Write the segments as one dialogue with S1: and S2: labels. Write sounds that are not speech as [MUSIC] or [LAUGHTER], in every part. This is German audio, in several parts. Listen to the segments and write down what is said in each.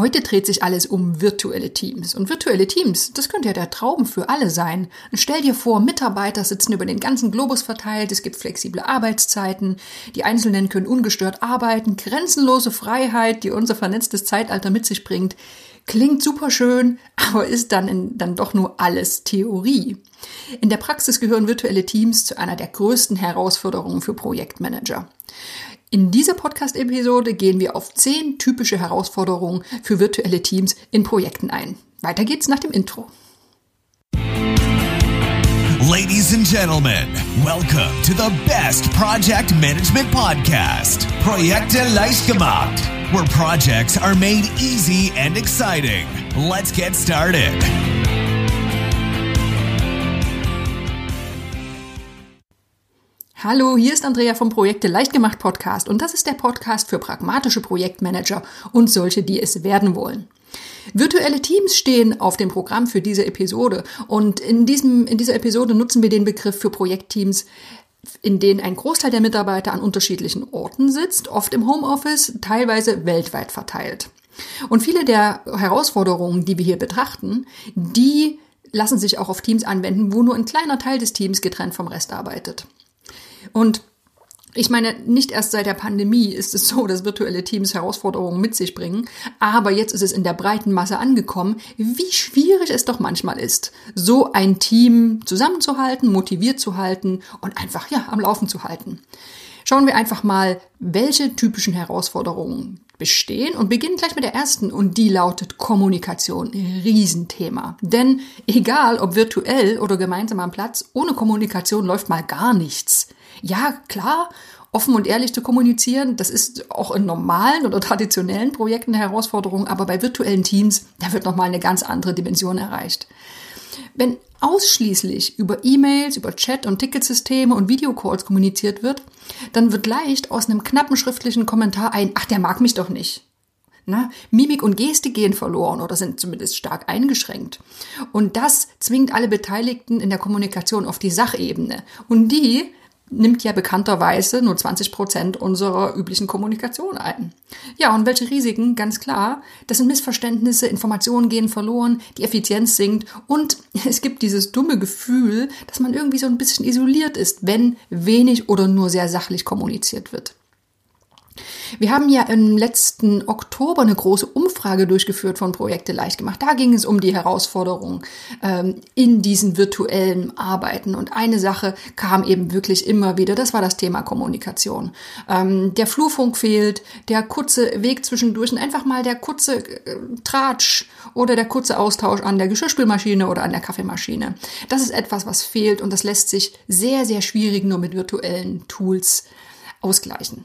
S1: Heute dreht sich alles um virtuelle Teams. Und virtuelle Teams, das könnte ja der Traum für alle sein. Und stell dir vor, Mitarbeiter sitzen über den ganzen Globus verteilt, es gibt flexible Arbeitszeiten, die Einzelnen können ungestört arbeiten, grenzenlose Freiheit, die unser vernetztes Zeitalter mit sich bringt. Klingt super schön, [LAUGHS] aber ist dann, in, dann doch nur alles Theorie. In der Praxis gehören virtuelle Teams zu einer der größten Herausforderungen für Projektmanager. In dieser Podcast-Episode gehen wir auf zehn typische Herausforderungen für virtuelle Teams in Projekten ein. Weiter geht's nach dem Intro.
S2: Ladies and gentlemen, welcome to the best project management podcast, Projekte leicht gemacht, where projects are made easy and exciting. Let's get started.
S1: Hallo, hier ist Andrea vom Projekte leicht gemacht Podcast und das ist der Podcast für pragmatische Projektmanager und solche, die es werden wollen. Virtuelle Teams stehen auf dem Programm für diese Episode und in, diesem, in dieser Episode nutzen wir den Begriff für Projektteams, in denen ein Großteil der Mitarbeiter an unterschiedlichen Orten sitzt, oft im Homeoffice, teilweise weltweit verteilt. Und viele der Herausforderungen, die wir hier betrachten, die lassen sich auch auf Teams anwenden, wo nur ein kleiner Teil des Teams getrennt vom Rest arbeitet. Und ich meine, nicht erst seit der Pandemie ist es so, [LAUGHS] dass virtuelle Teams Herausforderungen mit sich bringen, aber jetzt ist es in der breiten Masse angekommen, wie schwierig es doch manchmal ist, so ein Team zusammenzuhalten, motiviert zu halten und einfach ja am Laufen zu halten. Schauen wir einfach mal, welche typischen Herausforderungen bestehen und beginnen gleich mit der ersten und die lautet Kommunikation. Riesenthema. Denn egal ob virtuell oder gemeinsam am Platz, ohne Kommunikation läuft mal gar nichts. Ja, klar, offen und ehrlich zu kommunizieren, das ist auch in normalen oder traditionellen Projekten eine Herausforderung, aber bei virtuellen Teams, da wird nochmal eine ganz andere Dimension erreicht. Wenn ausschließlich über E-Mails, über Chat und Ticketsysteme und Videocalls kommuniziert wird, dann wird leicht aus einem knappen schriftlichen Kommentar ein, ach, der mag mich doch nicht. Na, Mimik und Geste gehen verloren oder sind zumindest stark eingeschränkt. Und das zwingt alle Beteiligten in der Kommunikation auf die Sachebene. Und die nimmt ja bekannterweise nur 20 Prozent unserer üblichen Kommunikation ein. Ja, und welche Risiken? Ganz klar. Das sind Missverständnisse, Informationen gehen verloren, die Effizienz sinkt und [LAUGHS] es gibt dieses dumme Gefühl, dass man irgendwie so ein bisschen isoliert ist, wenn wenig oder nur sehr sachlich kommuniziert wird. Wir haben ja im letzten Oktober eine große Umfrage durchgeführt von Projekte leicht gemacht. Da ging es um die Herausforderungen ähm, in diesen virtuellen Arbeiten. Und eine Sache kam eben wirklich immer wieder, das war das Thema Kommunikation. Ähm, der Flurfunk fehlt, der kurze Weg zwischendurch und einfach mal der kurze äh, Tratsch oder der kurze Austausch an der Geschirrspülmaschine oder an der Kaffeemaschine. Das ist etwas, was fehlt und das lässt sich sehr, sehr schwierig nur mit virtuellen Tools ausgleichen.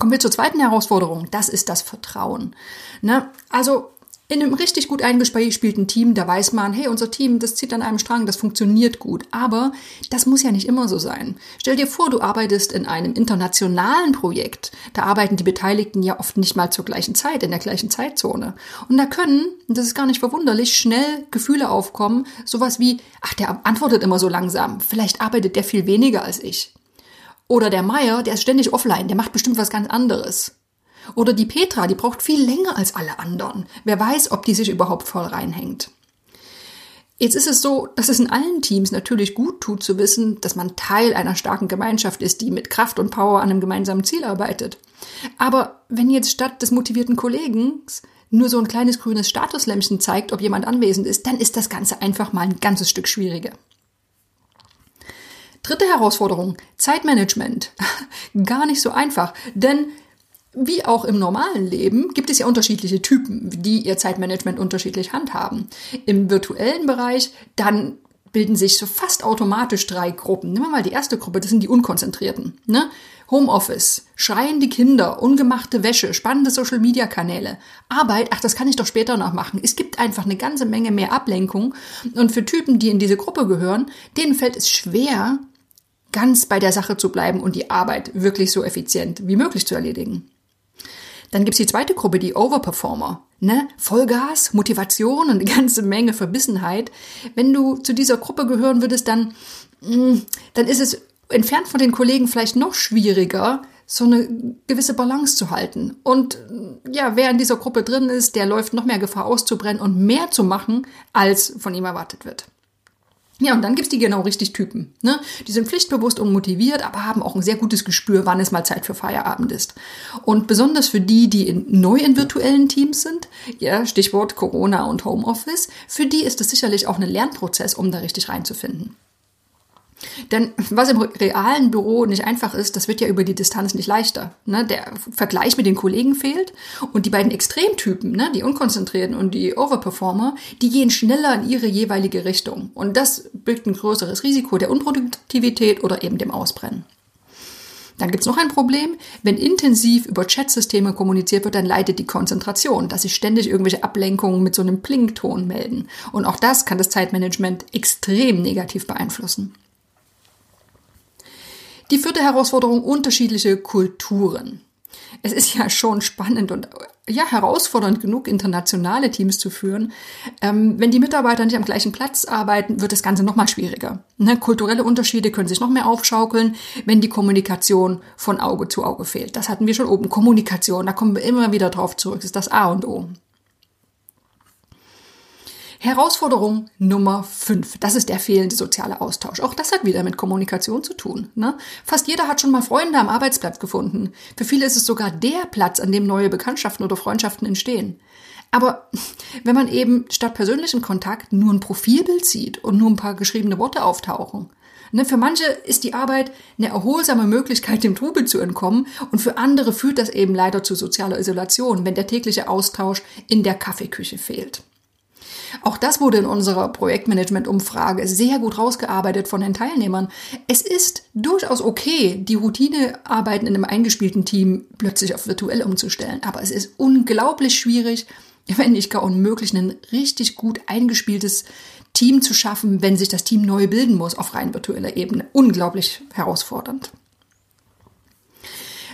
S1: Kommen wir zur zweiten Herausforderung. Das ist das Vertrauen. Ne? Also in einem richtig gut eingespielten Team, da weiß man, hey, unser Team, das zieht an einem Strang, das funktioniert gut. Aber das muss ja nicht immer so sein. Stell dir vor, du arbeitest in einem internationalen Projekt. Da arbeiten die Beteiligten ja oft nicht mal zur gleichen Zeit, in der gleichen Zeitzone. Und da können, und das ist gar nicht verwunderlich, schnell Gefühle aufkommen, sowas wie, ach, der antwortet immer so langsam. Vielleicht arbeitet der viel weniger als ich. Oder der Meier, der ist ständig offline, der macht bestimmt was ganz anderes. Oder die Petra, die braucht viel länger als alle anderen. Wer weiß, ob die sich überhaupt voll reinhängt. Jetzt ist es so, dass es in allen Teams natürlich gut tut zu wissen, dass man Teil einer starken Gemeinschaft ist, die mit Kraft und Power an einem gemeinsamen Ziel arbeitet. Aber wenn jetzt statt des motivierten Kollegen nur so ein kleines grünes Statuslämpchen zeigt, ob jemand anwesend ist, dann ist das Ganze einfach mal ein ganzes Stück schwieriger. Dritte Herausforderung, Zeitmanagement. [LAUGHS] Gar nicht so einfach, denn wie auch im normalen Leben gibt es ja unterschiedliche Typen, die ihr Zeitmanagement unterschiedlich handhaben. Im virtuellen Bereich dann bilden sich so fast automatisch drei Gruppen. Nehmen wir mal die erste Gruppe, das sind die Unkonzentrierten. Ne? Homeoffice, schreiende Kinder, ungemachte Wäsche, spannende Social-Media-Kanäle, Arbeit, ach, das kann ich doch später noch machen. Es gibt einfach eine ganze Menge mehr Ablenkung. Und für Typen, die in diese Gruppe gehören, denen fällt es schwer, ganz bei der Sache zu bleiben und die Arbeit wirklich so effizient wie möglich zu erledigen. Dann gibt's die zweite Gruppe, die Overperformer. Ne? Vollgas, Motivation und eine ganze Menge Verbissenheit. Wenn du zu dieser Gruppe gehören würdest, dann, mm, dann ist es entfernt von den Kollegen vielleicht noch schwieriger, so eine gewisse Balance zu halten. Und ja, wer in dieser Gruppe drin ist, der läuft noch mehr Gefahr auszubrennen und mehr zu machen, als von ihm erwartet wird. Ja, und dann gibt's die genau richtig Typen. Ne? Die sind pflichtbewusst und motiviert, aber haben auch ein sehr gutes Gespür, wann es mal Zeit für Feierabend ist. Und besonders für die, die in, neu in virtuellen Teams sind, ja, Stichwort Corona und Homeoffice, für die ist es sicherlich auch ein Lernprozess, um da richtig reinzufinden. Denn was im realen Büro nicht einfach ist, das wird ja über die Distanz nicht leichter. Ne? Der Vergleich mit den Kollegen fehlt und die beiden Extremtypen, ne? die Unkonzentrierten und die Overperformer, die gehen schneller in ihre jeweilige Richtung. Und das birgt ein größeres Risiko der Unproduktivität oder eben dem Ausbrennen. Dann gibt's noch ein Problem. Wenn intensiv über Chatsysteme kommuniziert wird, dann leidet die Konzentration, dass sich ständig irgendwelche Ablenkungen mit so einem Plington melden. Und auch das kann das Zeitmanagement extrem negativ beeinflussen. Die vierte Herausforderung, unterschiedliche Kulturen. Es ist ja schon spannend und ja herausfordernd genug, internationale Teams zu führen. Ähm, wenn die Mitarbeiter nicht am gleichen Platz arbeiten, wird das Ganze noch mal schwieriger. Ne? Kulturelle Unterschiede können sich noch mehr aufschaukeln, wenn die Kommunikation von Auge zu Auge fehlt. Das hatten wir schon oben. Kommunikation, da kommen wir immer wieder drauf zurück. Das ist das A und O. Herausforderung Nummer 5, das ist der fehlende soziale Austausch. Auch das hat wieder mit Kommunikation zu tun. Ne? Fast jeder hat schon mal Freunde am Arbeitsplatz gefunden. Für viele ist es sogar der Platz, an dem neue Bekanntschaften oder Freundschaften entstehen. Aber [LAUGHS] wenn man eben statt persönlichem Kontakt nur ein Profilbild sieht und nur ein paar geschriebene Worte auftauchen, Ne, für manche ist die Arbeit eine erholsame Möglichkeit, dem Trubel zu entkommen und für andere führt das eben leider zu sozialer Isolation, wenn der tägliche Austausch in der Kaffeeküche fehlt. Auch das wurde in unserer Projektmanagement-Umfrage sehr gut rausgearbeitet von den Teilnehmern. Es ist durchaus okay, die Routinearbeiten in einem eingespielten Team plötzlich auf virtuell umzustellen. Aber es ist unglaublich schwierig, wenn nicht gar unmöglich, ein richtig gut eingespieltes Team zu schaffen, wenn sich das Team neu bilden muss auf rein virtueller Ebene. Unglaublich herausfordernd.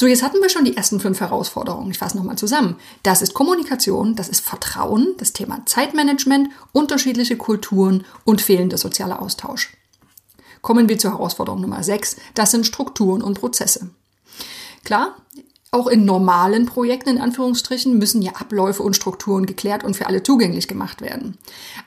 S1: So, jetzt hatten wir schon die ersten fünf Herausforderungen. Ich fasse nochmal zusammen. Das ist Kommunikation, das ist Vertrauen, das Thema Zeitmanagement, unterschiedliche Kulturen und fehlender sozialer Austausch. Kommen wir zur Herausforderung Nummer sechs. Das sind Strukturen und Prozesse. Klar, auch in normalen Projekten in Anführungsstrichen müssen ja Abläufe und Strukturen geklärt und für alle zugänglich gemacht werden.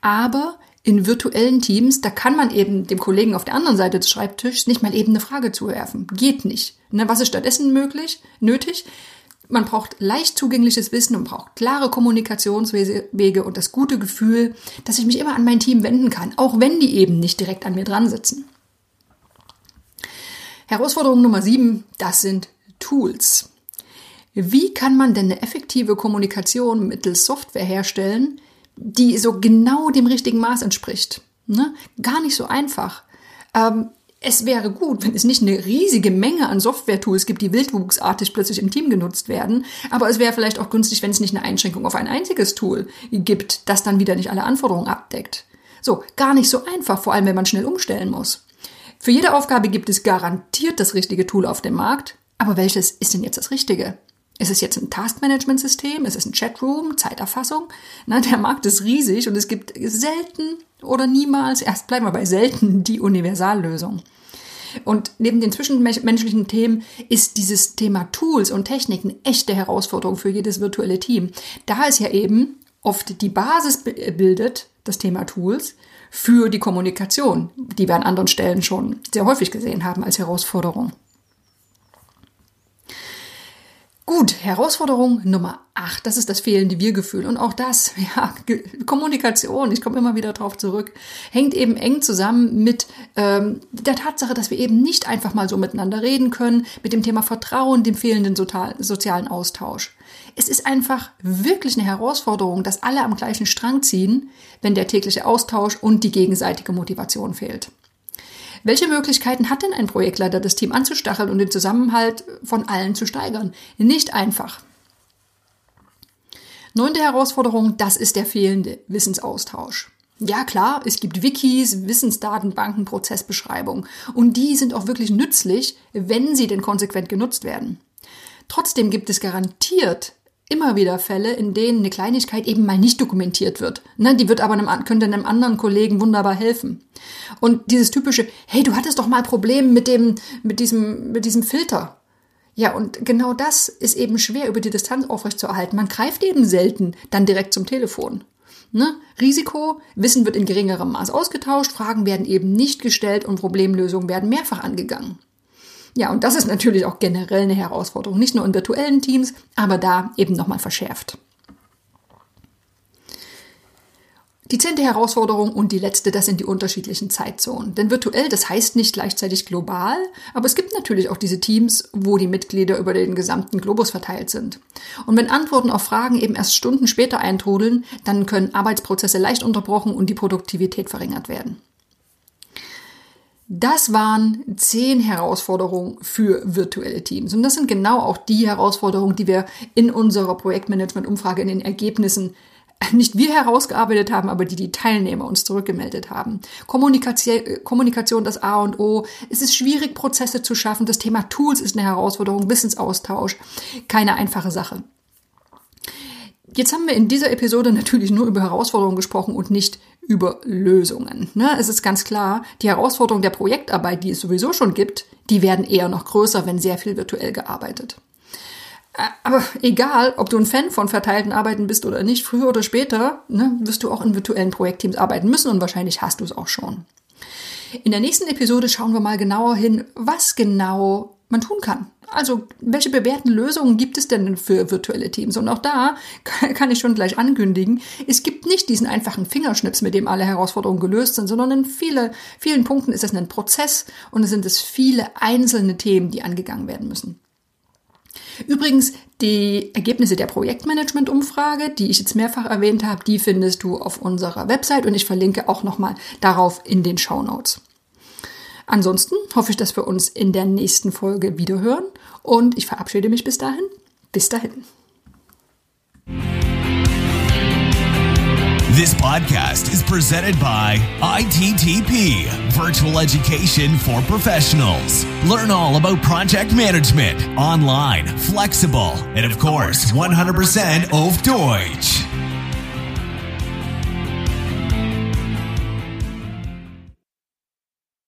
S1: Aber in virtuellen Teams, da kann man eben dem Kollegen auf der anderen Seite des Schreibtischs nicht mal eben eine Frage zuwerfen. Geht nicht. Ne, was ist stattdessen möglich, nötig? Man braucht leicht zugängliches Wissen und braucht klare Kommunikationswege und das gute Gefühl, dass ich mich immer an mein Team wenden kann, auch wenn die eben nicht direkt an mir dran sitzen. Herausforderung Nummer sieben, das sind Tools. Wie kann man denn eine effektive Kommunikation mittels Software herstellen, die so genau dem richtigen Maß entspricht. Ne? Gar nicht so einfach. Ähm, es wäre gut, wenn es nicht eine riesige Menge an Software-Tools gibt, die wildwuchsartig plötzlich im Team genutzt werden. Aber es wäre vielleicht auch günstig, wenn es nicht eine Einschränkung auf ein einziges Tool gibt, das dann wieder nicht alle Anforderungen abdeckt. So, gar nicht so einfach, vor allem wenn man schnell umstellen muss. Für jede Aufgabe gibt es garantiert das richtige Tool auf dem Markt. Aber welches ist denn jetzt das Richtige? Ist es jetzt ein Taskmanagement-System? Ist es ein Chatroom? Zeiterfassung? Na, der Markt ist riesig und es gibt selten oder niemals, erst bleiben wir bei selten, die Universallösung. Und neben den zwischenmenschlichen Themen ist dieses Thema Tools und Techniken echte Herausforderung für jedes virtuelle Team. Da es ja eben oft die Basis bildet, das Thema Tools, für die Kommunikation, die wir an anderen Stellen schon sehr häufig gesehen haben als Herausforderung. Gut, Herausforderung Nummer 8, das ist das fehlende Wir-Gefühl. Und auch das, [LAUGHS] ja, Kommunikation, ich komme immer wieder darauf zurück, hängt eben eng zusammen mit ähm, der Tatsache, dass wir eben nicht einfach mal so miteinander reden können, mit dem Thema Vertrauen, dem fehlenden sozialen Austausch. Es ist einfach wirklich eine Herausforderung, dass alle am gleichen Strang ziehen, wenn der tägliche Austausch und die gegenseitige Motivation fehlt. Welche Möglichkeiten hat denn ein Projektleiter, das Team anzustacheln und den Zusammenhalt von allen zu steigern? Nicht einfach. Neunte Herausforderung, das ist der fehlende Wissensaustausch. Ja klar, es gibt Wikis, Wissensdatenbanken, Prozessbeschreibungen und die sind auch wirklich nützlich, wenn sie denn konsequent genutzt werden. Trotzdem gibt es garantiert immer wieder Fälle, in denen eine Kleinigkeit eben mal nicht dokumentiert wird. Ne, die wird aber einem, könnte einem anderen Kollegen wunderbar helfen. Und dieses typische, hey, du hattest doch mal Probleme mit dem, mit diesem, mit diesem Filter. Ja, und genau das ist eben schwer über die Distanz aufrechtzuerhalten. Man greift eben selten dann direkt zum Telefon. Ne? Risiko, Wissen wird in geringerem Maß ausgetauscht, Fragen werden eben nicht gestellt und Problemlösungen werden mehrfach angegangen. Ja, und das ist natürlich auch generell eine Herausforderung, nicht nur in virtuellen Teams, aber da eben nochmal verschärft. Die zehnte Herausforderung und die letzte, das sind die unterschiedlichen Zeitzonen. Denn virtuell, das heißt nicht gleichzeitig global, aber es gibt natürlich auch diese Teams, wo die Mitglieder über den gesamten Globus verteilt sind. Und wenn Antworten auf Fragen eben erst Stunden später eintrudeln, dann können Arbeitsprozesse leicht unterbrochen und die Produktivität verringert werden. Das waren zehn Herausforderungen für virtuelle Teams. Und das sind genau auch die Herausforderungen, die wir in unserer Projektmanagement-Umfrage in den Ergebnissen nicht wir herausgearbeitet haben, aber die die Teilnehmer uns zurückgemeldet haben. Kommunikation, Kommunikation das A und O. Es ist schwierig, Prozesse zu schaffen. Das Thema Tools ist eine Herausforderung, Wissensaustausch. Keine einfache Sache. Jetzt haben wir in dieser Episode natürlich nur über Herausforderungen gesprochen und nicht über Lösungen. Ne? Es ist ganz klar, die Herausforderungen der Projektarbeit, die es sowieso schon gibt, die werden eher noch größer, wenn sehr viel virtuell gearbeitet. Aber egal, ob du ein Fan von verteilten Arbeiten bist oder nicht, früher oder später ne, wirst du auch in virtuellen Projektteams arbeiten müssen und wahrscheinlich hast du es auch schon. In der nächsten Episode schauen wir mal genauer hin, was genau man tun kann. Also, welche bewährten Lösungen gibt es denn für virtuelle Teams? Und auch da [LAUGHS] kann ich schon gleich ankündigen, es gibt nicht diesen einfachen Fingerschnips, mit dem alle Herausforderungen gelöst sind, sondern in viele, vielen Punkten ist es ein Prozess und es sind es viele einzelne Themen, die angegangen werden müssen. Übrigens, die Ergebnisse der Projektmanagement-Umfrage, die ich jetzt mehrfach erwähnt habe, die findest du auf unserer Website und ich verlinke auch nochmal darauf in den Show Notes. Ansonsten hoffe ich, dass wir uns in der nächsten Folge wiederhören und ich verabschiede mich bis dahin. Bis dahin.
S2: This podcast is presented by ITTP, Virtual Education for Professionals. Learn all about project management, online, flexible, and of course, 100% auf Deutsch.